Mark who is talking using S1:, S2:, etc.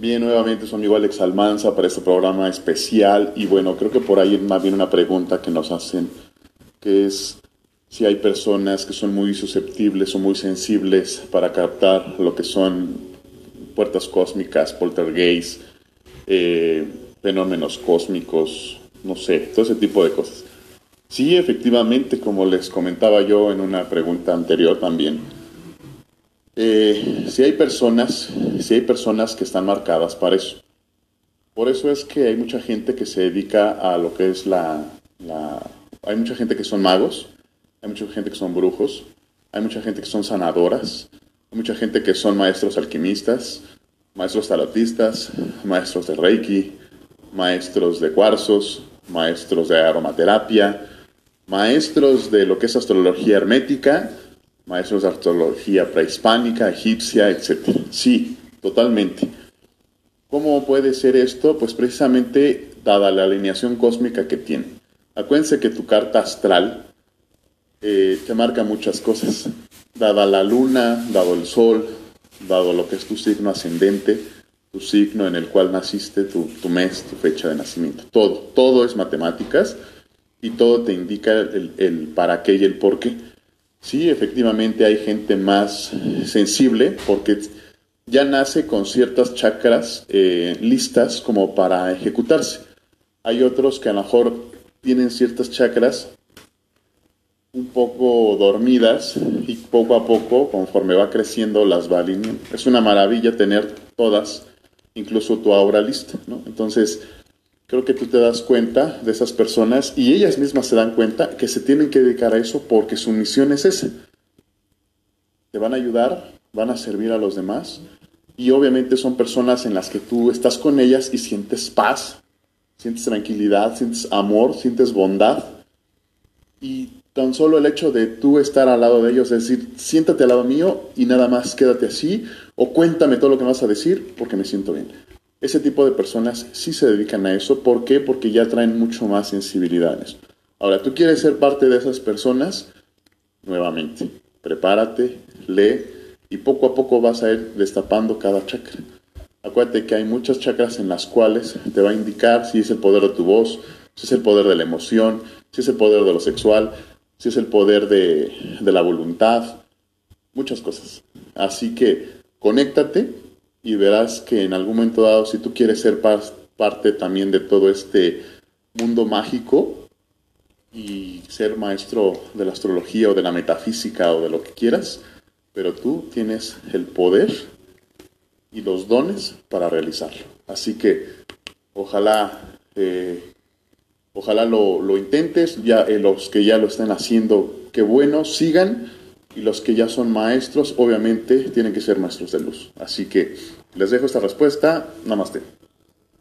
S1: Bien, nuevamente su amigo Alex Almanza para este programa especial y bueno, creo que por ahí más bien una pregunta que nos hacen, que es si hay personas que son muy susceptibles o muy sensibles para captar lo que son puertas cósmicas, poltergeist, eh, fenómenos cósmicos, no sé, todo ese tipo de cosas. Sí, efectivamente, como les comentaba yo en una pregunta anterior también, eh, si hay personas, si hay personas que están marcadas para eso. Por eso es que hay mucha gente que se dedica a lo que es la, la, hay mucha gente que son magos, hay mucha gente que son brujos, hay mucha gente que son sanadoras, hay mucha gente que son maestros alquimistas, maestros tarotistas, maestros de Reiki, maestros de cuarzos, maestros de aromaterapia, maestros de lo que es astrología hermética, maestros de astrología prehispánica, egipcia, etc. Sí, totalmente. ¿Cómo puede ser esto? Pues precisamente dada la alineación cósmica que tiene. Acuérdense que tu carta astral eh, te marca muchas cosas. Dada la luna, dado el sol, dado lo que es tu signo ascendente, tu signo en el cual naciste, tu, mes, tu fecha de nacimiento. Todo, todo es matemáticas y todo te indica el, el para qué y el por qué. Sí, efectivamente hay gente más sensible porque ya nace con ciertas chakras eh, listas como para ejecutarse. Hay otros que a lo mejor tienen ciertas chakras un poco dormidas y poco a poco, conforme va creciendo, las va alineando. Es una maravilla tener todas, incluso tu aura lista, ¿no? Entonces, creo que tú te das cuenta de esas personas y ellas mismas se dan cuenta que se tienen que dedicar a eso porque su misión es esa. Te van a ayudar, van a servir a los demás y obviamente son personas en las que tú estás con ellas y sientes paz, sientes tranquilidad, sientes amor, sientes bondad y tan solo el hecho de tú estar al lado de ellos, es decir, siéntate al lado mío y nada más quédate así o cuéntame todo lo que me vas a decir porque me siento bien. Ese tipo de personas sí se dedican a eso. ¿Por qué? Porque ya traen mucho más sensibilidades. Ahora, tú quieres ser parte de esas personas, nuevamente, prepárate, lee y poco a poco vas a ir destapando cada chakra. Acuérdate que hay muchas chakras en las cuales te va a indicar si es el poder de tu voz, si es el poder de la emoción, si es el poder de lo sexual, si es el poder de, de la voluntad, muchas cosas. Así que conéctate y verás que en algún momento dado, si tú quieres ser parte también de todo este mundo mágico y ser maestro de la astrología o de la metafísica o de lo que quieras, pero tú tienes el poder y los dones para realizarlo. Así que ojalá, eh, ojalá lo, intentes, ya eh, los que ya lo están haciendo, qué bueno, sigan y los que ya son maestros, obviamente, tienen que ser maestros de luz. Así que les dejo esta respuesta. Namaste.